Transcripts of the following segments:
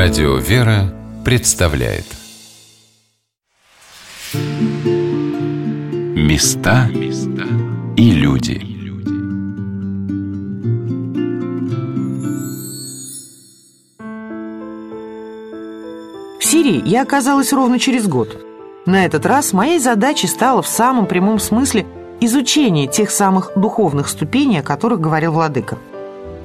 Радио «Вера» представляет Места и люди В Сирии я оказалась ровно через год. На этот раз моей задачей стало в самом прямом смысле изучение тех самых духовных ступеней, о которых говорил Владыка.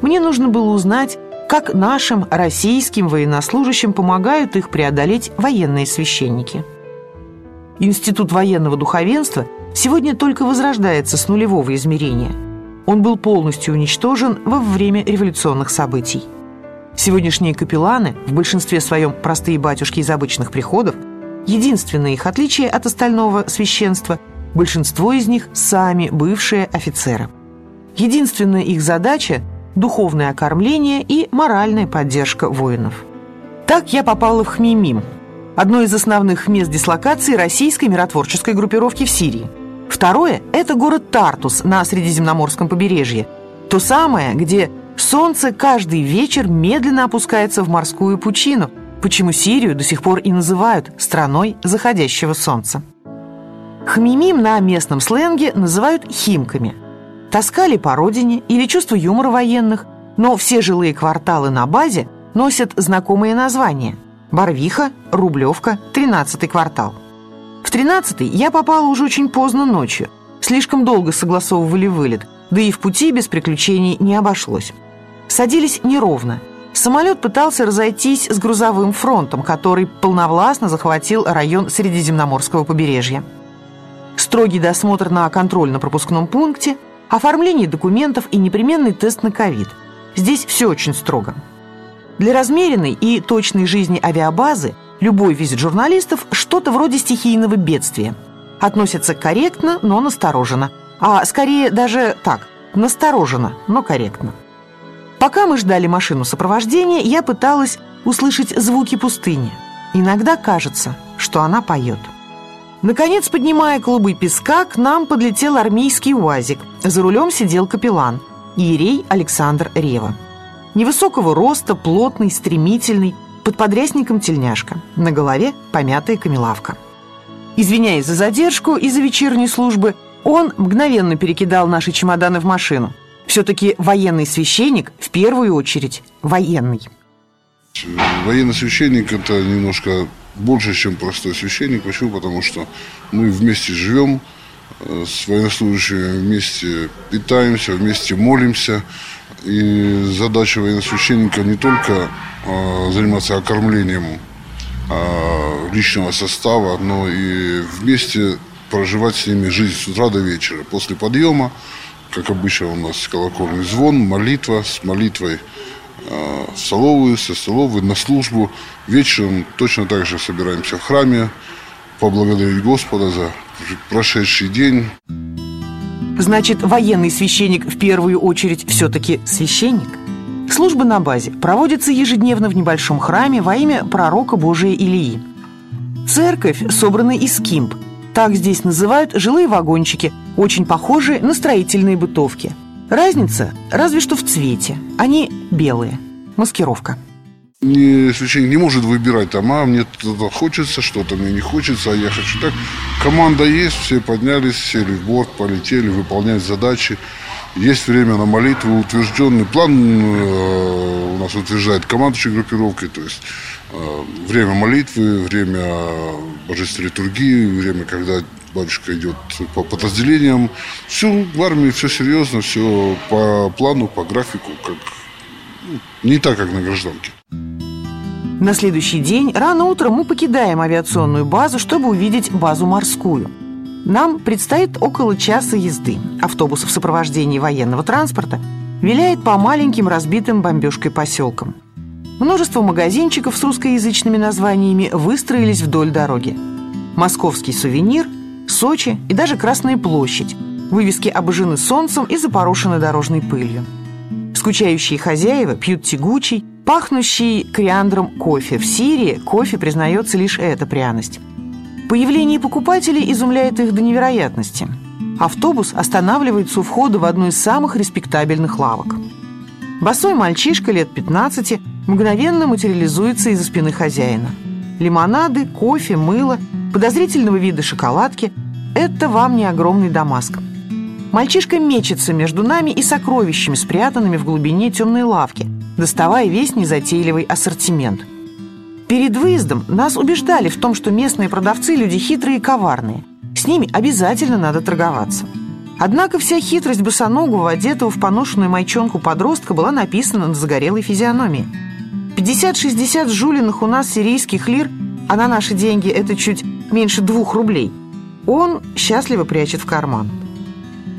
Мне нужно было узнать, как нашим российским военнослужащим помогают их преодолеть военные священники. Институт военного духовенства сегодня только возрождается с нулевого измерения. Он был полностью уничтожен во время революционных событий. Сегодняшние капелланы, в большинстве своем простые батюшки из обычных приходов, единственное их отличие от остального священства – большинство из них сами бывшие офицеры. Единственная их задача духовное окормление и моральная поддержка воинов. Так я попала в Хмимим, одно из основных мест дислокации российской миротворческой группировки в Сирии. Второе – это город Тартус на Средиземноморском побережье, то самое, где солнце каждый вечер медленно опускается в морскую пучину, почему Сирию до сих пор и называют страной заходящего солнца. Хмимим на местном сленге называют химками – Таскали по родине или чувство юмора военных, но все жилые кварталы на базе носят знакомые названия. Барвиха, Рублевка, 13-й квартал. В 13-й я попала уже очень поздно ночью. Слишком долго согласовывали вылет, да и в пути без приключений не обошлось. Садились неровно. Самолет пытался разойтись с грузовым фронтом, который полновластно захватил район Средиземноморского побережья. Строгий досмотр на контрольно-пропускном пункте – оформление документов и непременный тест на ковид. Здесь все очень строго. Для размеренной и точной жизни авиабазы любой визит журналистов – что-то вроде стихийного бедствия. Относятся корректно, но настороженно. А скорее даже так – настороженно, но корректно. Пока мы ждали машину сопровождения, я пыталась услышать звуки пустыни. Иногда кажется, что она поет. Наконец, поднимая клубы песка, к нам подлетел армейский УАЗик. За рулем сидел капеллан, иерей Александр Рева. Невысокого роста, плотный, стремительный, под подрясником тельняшка. На голове помятая камелавка. Извиняясь за задержку из-за вечерней службы, он мгновенно перекидал наши чемоданы в машину. Все-таки военный священник в первую очередь военный. Военный священник – это немножко больше, чем простой священник. Почему? Потому что мы вместе живем э, с военнослужащими, вместе питаемся, вместе молимся. И задача военнослужащенника не только э, заниматься окормлением э, личного состава, но и вместе проживать с ними жизнь с утра до вечера. После подъема, как обычно у нас колокольный звон, молитва с молитвой – в столовую, со столовой, на службу. Вечером точно так же собираемся в храме, поблагодарить Господа за прошедший день. Значит, военный священник в первую очередь все-таки священник? Служба на базе проводится ежедневно в небольшом храме во имя пророка Божия Илии. Церковь собрана из кимп. Так здесь называют жилые вагончики, очень похожие на строительные бытовки. Разница разве что в цвете. Они белые. Маскировка. Не, священник не может выбирать там, а мне хочется, что-то мне не хочется, а я хочу так. Команда есть, все поднялись, сели в борт, полетели, выполнять задачи. Есть время на молитву, утвержденный план э, у нас утверждает командующий группировкой, то есть э, время молитвы, время божественной литургии, время, когда батюшка идет по подразделениям. Все в армии, все серьезно, все по плану, по графику, как не так, как на гражданке. На следующий день рано утром мы покидаем авиационную базу, чтобы увидеть базу морскую. Нам предстоит около часа езды. Автобус в сопровождении военного транспорта виляет по маленьким разбитым бомбежкой поселкам. Множество магазинчиков с русскоязычными названиями выстроились вдоль дороги. Московский сувенир, Сочи и даже Красная площадь. Вывески обожжены солнцем и запорошены дорожной пылью. Скучающие хозяева пьют тягучий, пахнущий кориандром кофе. В Сирии кофе признается лишь эта пряность. Появление покупателей изумляет их до невероятности. Автобус останавливается у входа в одну из самых респектабельных лавок. Босой мальчишка лет 15 мгновенно материализуется из-за спины хозяина. Лимонады, кофе, мыло, подозрительного вида шоколадки – это вам не огромный Дамаск. Мальчишка мечется между нами и сокровищами, спрятанными в глубине темной лавки, доставая весь незатейливый ассортимент. Перед выездом нас убеждали в том, что местные продавцы – люди хитрые и коварные. С ними обязательно надо торговаться. Однако вся хитрость босоногого, одетого в поношенную майчонку подростка была написана на загорелой физиономии. 50-60 жулиных у нас сирийских лир, а на наши деньги это чуть меньше двух рублей, он счастливо прячет в карман.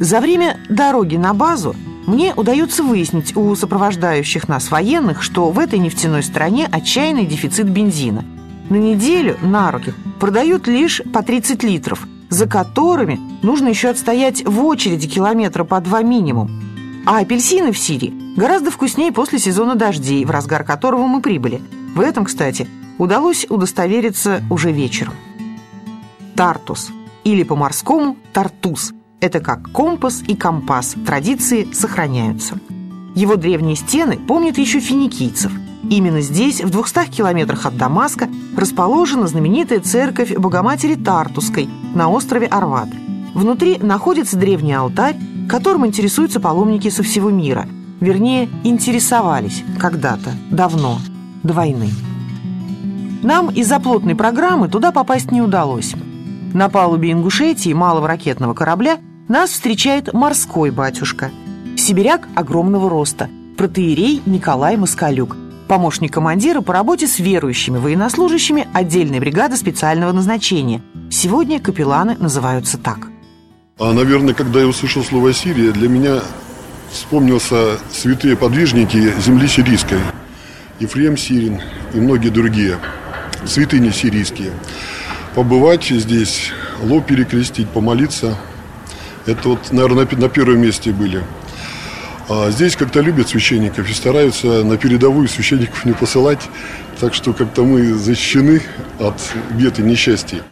За время дороги на базу мне удается выяснить у сопровождающих нас военных, что в этой нефтяной стране отчаянный дефицит бензина. На неделю на руки продают лишь по 30 литров, за которыми нужно еще отстоять в очереди километра по два минимум. А апельсины в Сирии гораздо вкуснее после сезона дождей, в разгар которого мы прибыли. В этом, кстати, удалось удостовериться уже вечером. Тартус, или по-морскому Тартус – это как компас и компас, традиции сохраняются. Его древние стены помнят еще финикийцев. Именно здесь, в 200 километрах от Дамаска, расположена знаменитая церковь Богоматери Тартуской на острове Арват. Внутри находится древний алтарь, которым интересуются паломники со всего мира. Вернее, интересовались когда-то, давно, до войны. Нам из-за плотной программы туда попасть не удалось. На палубе Ингушетии малого ракетного корабля нас встречает морской батюшка. Сибиряк огромного роста, протеерей Николай Москалюк, помощник командира по работе с верующими военнослужащими отдельной бригады специального назначения. Сегодня капелланы называются так. А, наверное, когда я услышал слово «Сирия», для меня вспомнился святые подвижники земли сирийской. Ефрем Сирин и многие другие, святыни сирийские. Побывать здесь, лоб перекрестить, помолиться – это вот, наверное, на первом месте были. А здесь как-то любят священников и стараются на передовую священников не посылать. Так что как-то мы защищены от бед и несчастья.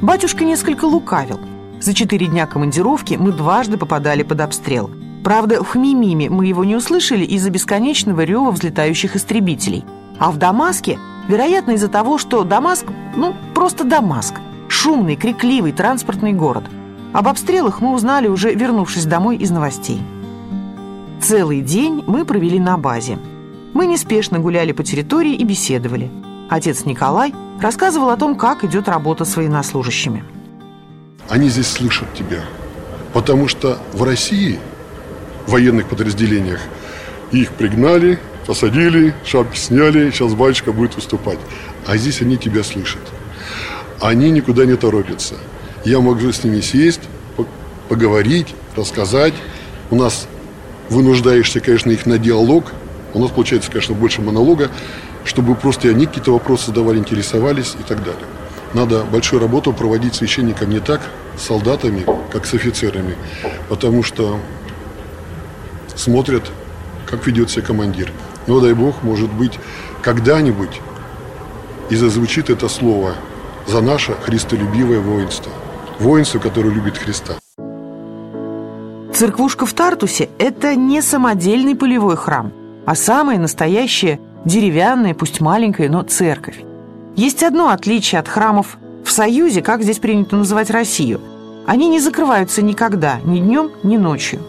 Батюшка несколько лукавил. За четыре дня командировки мы дважды попадали под обстрел. Правда, в Хмимиме мы его не услышали из-за бесконечного рева взлетающих истребителей. А в Дамаске, вероятно, из-за того, что Дамаск, ну, просто Дамаск. Шумный, крикливый транспортный город – об обстрелах мы узнали уже вернувшись домой из новостей. Целый день мы провели на базе. Мы неспешно гуляли по территории и беседовали. Отец Николай рассказывал о том, как идет работа с военнослужащими. Они здесь слышат тебя, потому что в России, в военных подразделениях, их пригнали, посадили, шапки сняли, сейчас батюшка будет выступать. А здесь они тебя слышат. Они никуда не торопятся – я могу с ними сесть, поговорить, рассказать. У нас вынуждаешься, конечно, их на диалог. У нас получается, конечно, больше монолога, чтобы просто они какие-то вопросы задавали, интересовались и так далее. Надо большую работу проводить священникам не так с солдатами, как с офицерами, потому что смотрят, как ведет себя командир. Но, дай Бог, может быть, когда-нибудь и зазвучит это слово за наше христолюбивое воинство воинству, которое любит Христа. Церквушка в Тартусе – это не самодельный полевой храм, а самая настоящая деревянная, пусть маленькая, но церковь. Есть одно отличие от храмов в Союзе, как здесь принято называть Россию. Они не закрываются никогда, ни днем, ни ночью.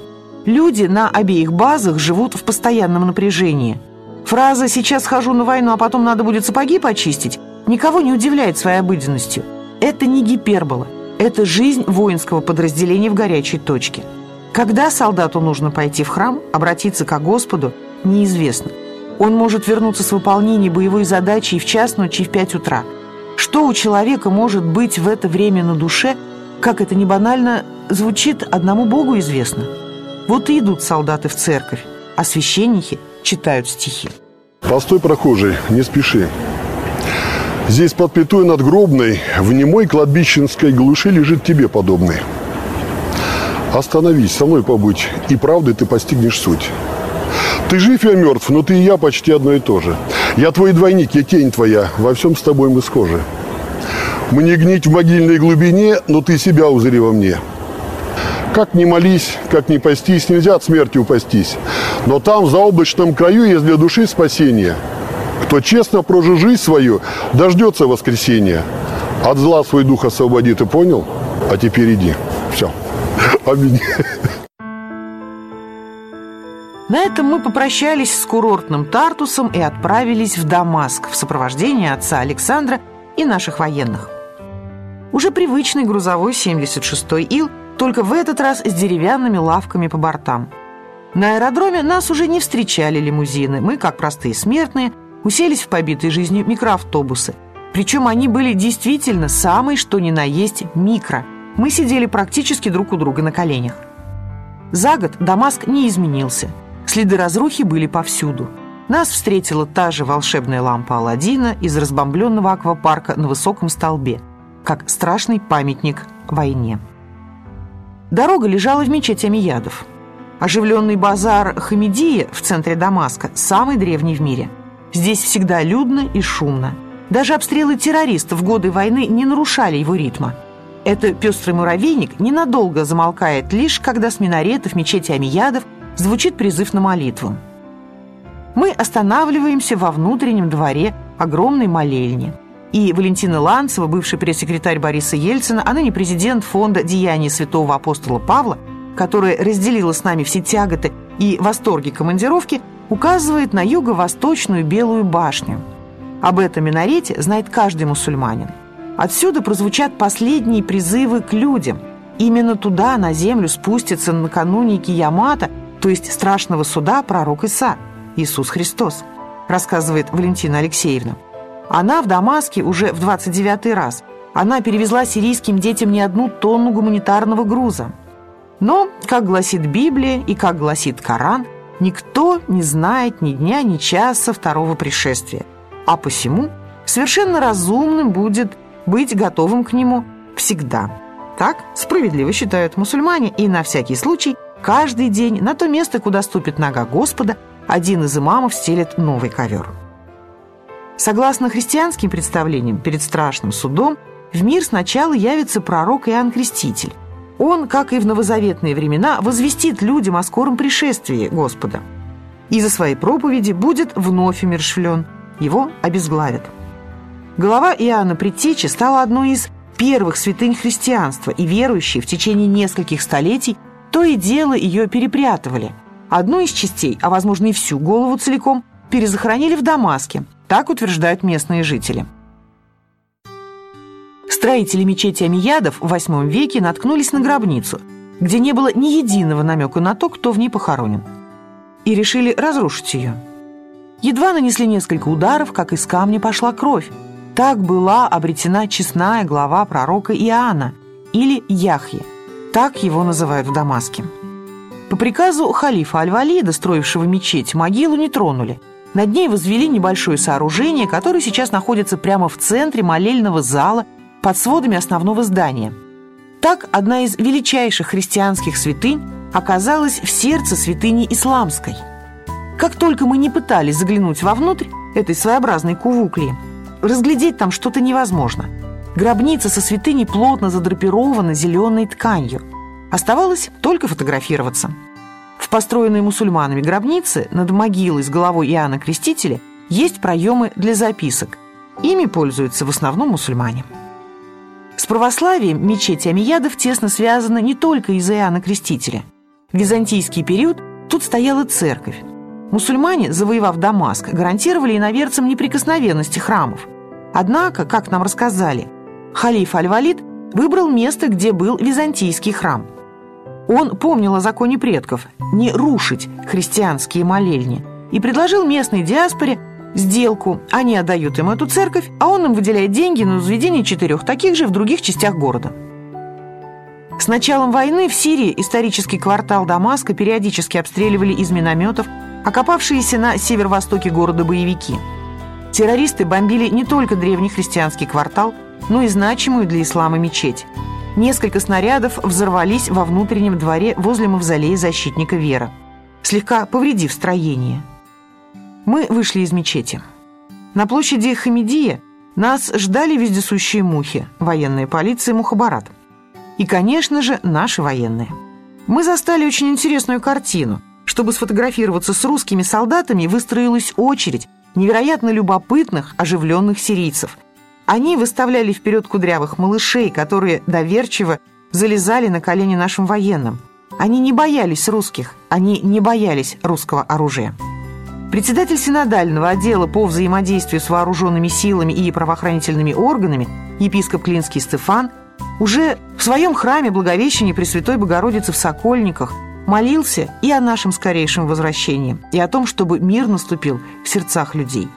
Люди на обеих базах живут в постоянном напряжении. Фраза «сейчас хожу на войну, а потом надо будет сапоги почистить» никого не удивляет своей обыденностью. Это не гипербола. Это жизнь воинского подразделения в горячей точке. Когда солдату нужно пойти в храм, обратиться к Господу, неизвестно. Он может вернуться с выполнения боевой задачи и в час ночи, и в пять утра. Что у человека может быть в это время на душе, как это не банально звучит, одному Богу известно. Вот и идут солдаты в церковь, а священники читают стихи. Постой, прохожий, не спеши. Здесь под плитой надгробной в немой кладбищенской глуши лежит тебе подобный. Остановись, со мной побудь, и правды ты постигнешь суть. Ты жив, я мертв, но ты и я почти одно и то же. Я твой двойник, я тень твоя, во всем с тобой мы схожи. Мне гнить в могильной глубине, но ты себя узри во мне. Как ни молись, как ни постись, нельзя от смерти упастись. Но там, в заоблачном краю, есть для души спасение – Кто честно прожил жизнь свою, дождется воскресения. От зла свой дух освободи, ты понял? А теперь иди. Все. Аминь. На этом мы попрощались с курортным Тартусом и отправились в Дамаск в сопровождении отца Александра и наших военных. Уже привычный грузовой 76-й Ил, только в этот раз с деревянными лавками по бортам. На аэродроме нас уже не встречали лимузины. Мы, как простые смертные, уселись в побитые жизнью микроавтобусы. Причем они были действительно самые, что ни на есть, микро. Мы сидели практически друг у друга на коленях. За год Дамаск не изменился – Следы разрухи были повсюду. Нас встретила та же волшебная лампа Аладдина из разбомбленного аквапарка на высоком столбе, как страшный памятник войне. Дорога лежала в мечети Амиядов. Оживленный базар Хамидия в центре Дамаска самый древний в мире. Здесь всегда людно и шумно. Даже обстрелы террористов в годы войны не нарушали его ритма. Это пестрый муравейник ненадолго замолкает лишь, когда с минаретов мечети Амиядов звучит призыв на молитву. Мы останавливаемся во внутреннем дворе огромной молельни. И Валентина Ланцева, бывший пресс-секретарь Бориса Ельцина, а ныне президент фонда «Деяния святого апостола Павла», которая разделила с нами все тяготы и восторги командировки, указывает на юго-восточную Белую башню. Об этом минарете знает каждый мусульманин. Отсюда прозвучат последние призывы к людям. Именно туда, на землю, спустится накануне Киямата – то есть страшного суда пророк Иса, Иисус Христос, рассказывает Валентина Алексеевна. Она в Дамаске уже в 29-й раз. Она перевезла сирийским детям не одну тонну гуманитарного груза. Но, как гласит Библия и как гласит Коран, никто не знает ни дня, ни часа второго пришествия. А посему совершенно разумным будет быть готовым к нему всегда. Так справедливо считают мусульмане и на всякий случай Каждый день на то место, куда ступит нога Господа, один из имамов стелет новый ковер. Согласно христианским представлениям, перед страшным судом в мир сначала явится пророк Иоанн Креститель. Он, как и в новозаветные времена, возвестит людям о скором пришествии Господа. И за свои проповеди будет вновь умершвлен. Его обезглавят. Голова Иоанна Предтечи стала одной из первых святынь христианства, и верующие в течение нескольких столетий то и дело ее перепрятывали. Одну из частей, а возможно и всю голову целиком, перезахоронили в Дамаске. Так утверждают местные жители. Строители мечети Амиядов в VIII веке наткнулись на гробницу, где не было ни единого намека на то, кто в ней похоронен. И решили разрушить ее. Едва нанесли несколько ударов, как из камня пошла кровь. Так была обретена честная глава пророка Иоанна, или Яхья, так его называют в Дамаске. По приказу халифа Аль-Валида, строившего мечеть, могилу не тронули. Над ней возвели небольшое сооружение, которое сейчас находится прямо в центре молельного зала под сводами основного здания. Так одна из величайших христианских святынь оказалась в сердце святыни исламской. Как только мы не пытались заглянуть вовнутрь этой своеобразной кувуклии, разглядеть там что-то невозможно – Гробница со святыней плотно задрапирована зеленой тканью. Оставалось только фотографироваться. В построенной мусульманами гробнице над могилой с головой Иоанна Крестителя есть проемы для записок. Ими пользуются в основном мусульмане. С православием мечеть Амиядов тесно связана не только из-за Иоанна Крестителя. В византийский период тут стояла церковь. Мусульмане, завоевав Дамаск, гарантировали иноверцам неприкосновенности храмов. Однако, как нам рассказали, халиф Аль-Валид выбрал место, где был византийский храм. Он помнил о законе предков не рушить христианские молельни и предложил местной диаспоре сделку. Они отдают им эту церковь, а он им выделяет деньги на возведение четырех таких же в других частях города. С началом войны в Сирии исторический квартал Дамаска периодически обстреливали из минометов окопавшиеся на северо-востоке города боевики. Террористы бомбили не только древний христианский квартал, но и значимую для ислама мечеть. Несколько снарядов взорвались во внутреннем дворе возле мавзолея защитника Вера, слегка повредив строение. Мы вышли из мечети. На площади Хамидия нас ждали вездесущие мухи, военная полиция Мухабарат. И, конечно же, наши военные. Мы застали очень интересную картину. Чтобы сфотографироваться с русскими солдатами, выстроилась очередь, невероятно любопытных, оживленных сирийцев. Они выставляли вперед кудрявых малышей, которые доверчиво залезали на колени нашим военным. Они не боялись русских, они не боялись русского оружия. Председатель синодального отдела по взаимодействию с вооруженными силами и правоохранительными органами епископ Клинский Стефан уже в своем храме Благовещения Пресвятой Богородицы в Сокольниках молился и о нашем скорейшем возвращении, и о том, чтобы мир наступил в сердцах людей.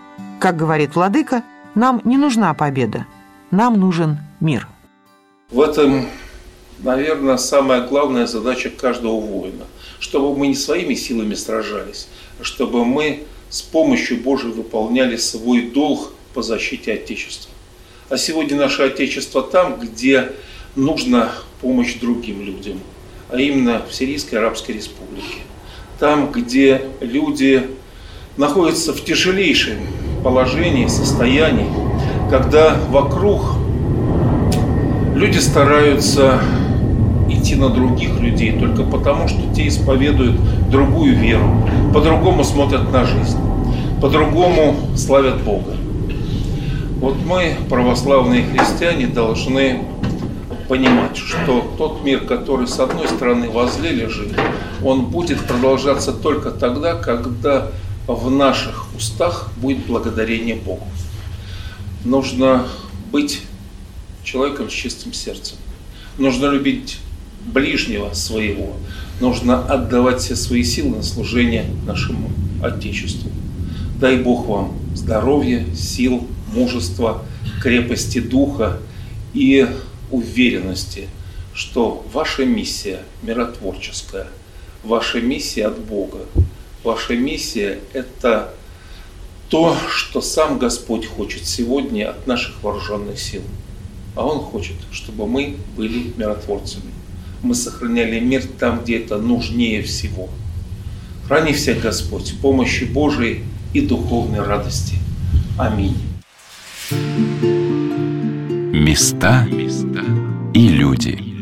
Как говорит Владыка, нам не нужна победа, нам нужен мир. В этом, наверное, самая главная задача каждого воина, чтобы мы не своими силами сражались, а чтобы мы с помощью Божией выполняли свой долг по защите Отечества. А сегодня наше Отечество там, где нужна помощь другим людям – а именно в Сирийской Арабской Республике. Там, где люди находятся в тяжелейшем положении, состоянии, когда вокруг люди стараются идти на других людей только потому, что те исповедуют другую веру, по-другому смотрят на жизнь, по-другому славят Бога. Вот мы, православные христиане, должны понимать, что тот мир, который с одной стороны возле лежит, он будет продолжаться только тогда, когда в наших устах будет благодарение Богу. Нужно быть человеком с чистым сердцем. Нужно любить ближнего своего. Нужно отдавать все свои силы на служение нашему Отечеству. Дай Бог вам здоровья, сил, мужества, крепости духа и уверенности, что ваша миссия миротворческая, ваша миссия от Бога, ваша миссия – это то, что сам Господь хочет сегодня от наших вооруженных сил. А Он хочет, чтобы мы были миротворцами. Мы сохраняли мир там, где это нужнее всего. Храни всех Господь, помощи Божией и духовной радости. Аминь. Места и люди.